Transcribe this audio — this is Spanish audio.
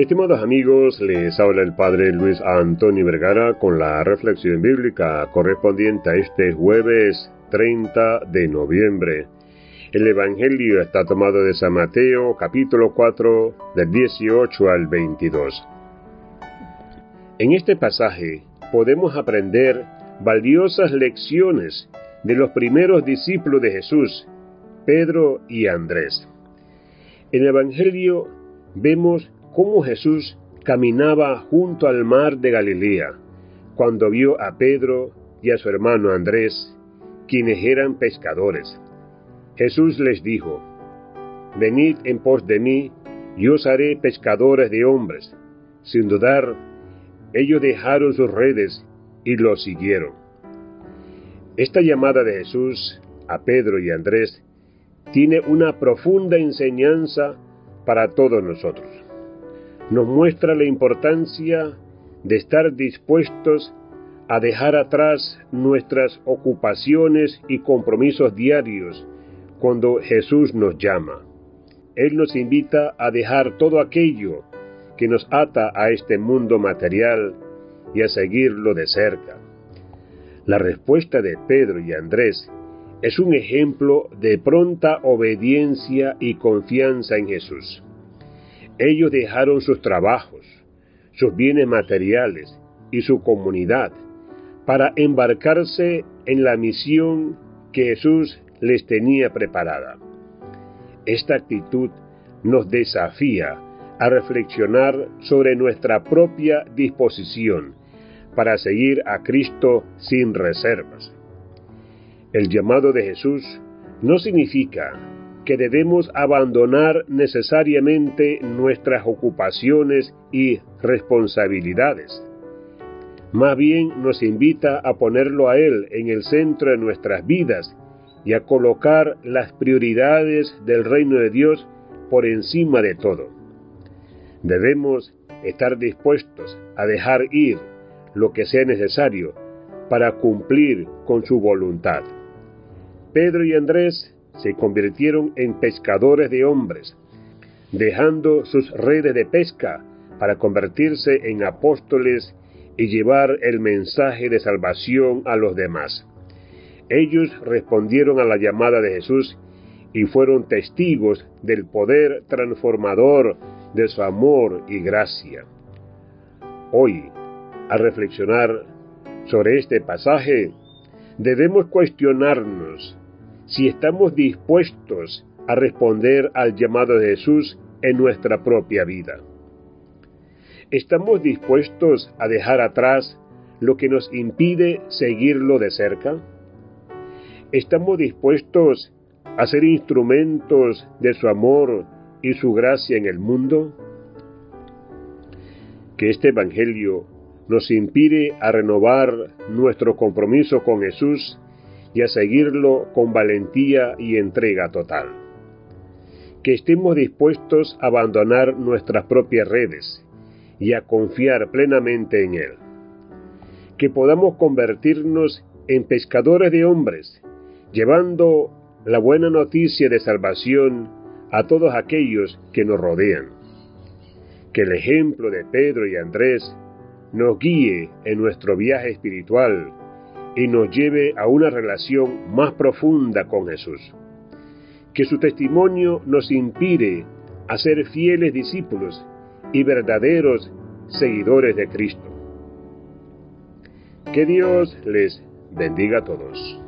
Estimados amigos, les habla el Padre Luis Antonio Vergara con la reflexión bíblica correspondiente a este jueves 30 de noviembre. El Evangelio está tomado de San Mateo capítulo 4 del 18 al 22. En este pasaje podemos aprender valiosas lecciones de los primeros discípulos de Jesús, Pedro y Andrés. En el Evangelio vemos cómo Jesús caminaba junto al mar de Galilea cuando vio a Pedro y a su hermano Andrés, quienes eran pescadores. Jesús les dijo, Venid en pos de mí, y os haré pescadores de hombres. Sin dudar, ellos dejaron sus redes y lo siguieron. Esta llamada de Jesús a Pedro y Andrés tiene una profunda enseñanza para todos nosotros. Nos muestra la importancia de estar dispuestos a dejar atrás nuestras ocupaciones y compromisos diarios cuando Jesús nos llama. Él nos invita a dejar todo aquello que nos ata a este mundo material y a seguirlo de cerca. La respuesta de Pedro y Andrés es un ejemplo de pronta obediencia y confianza en Jesús. Ellos dejaron sus trabajos, sus bienes materiales y su comunidad para embarcarse en la misión que Jesús les tenía preparada. Esta actitud nos desafía a reflexionar sobre nuestra propia disposición para seguir a Cristo sin reservas. El llamado de Jesús no significa que debemos abandonar necesariamente nuestras ocupaciones y responsabilidades. Más bien nos invita a ponerlo a Él en el centro de nuestras vidas y a colocar las prioridades del reino de Dios por encima de todo. Debemos estar dispuestos a dejar ir lo que sea necesario para cumplir con su voluntad. Pedro y Andrés se convirtieron en pescadores de hombres, dejando sus redes de pesca para convertirse en apóstoles y llevar el mensaje de salvación a los demás. Ellos respondieron a la llamada de Jesús y fueron testigos del poder transformador de su amor y gracia. Hoy, al reflexionar sobre este pasaje, debemos cuestionarnos si estamos dispuestos a responder al llamado de Jesús en nuestra propia vida. ¿Estamos dispuestos a dejar atrás lo que nos impide seguirlo de cerca? ¿Estamos dispuestos a ser instrumentos de su amor y su gracia en el mundo? Que este Evangelio nos inspire a renovar nuestro compromiso con Jesús y a seguirlo con valentía y entrega total. Que estemos dispuestos a abandonar nuestras propias redes y a confiar plenamente en Él. Que podamos convertirnos en pescadores de hombres, llevando la buena noticia de salvación a todos aquellos que nos rodean. Que el ejemplo de Pedro y Andrés nos guíe en nuestro viaje espiritual y nos lleve a una relación más profunda con Jesús. Que su testimonio nos inspire a ser fieles discípulos y verdaderos seguidores de Cristo. Que Dios les bendiga a todos.